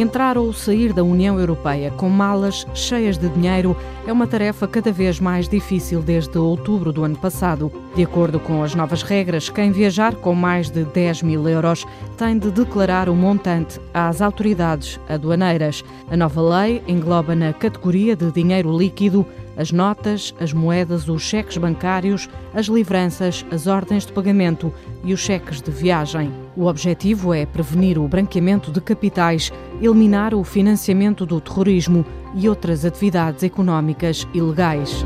Entrar ou sair da União Europeia com malas cheias de dinheiro é uma tarefa cada vez mais difícil desde outubro do ano passado. De acordo com as novas regras, quem viajar com mais de 10 mil euros tem de declarar o montante às autoridades aduaneiras. A nova lei engloba na categoria de dinheiro líquido as notas, as moedas, os cheques bancários, as livranças, as ordens de pagamento e os cheques de viagem. O objetivo é prevenir o branqueamento de capitais, eliminar o financiamento do terrorismo e outras atividades económicas ilegais.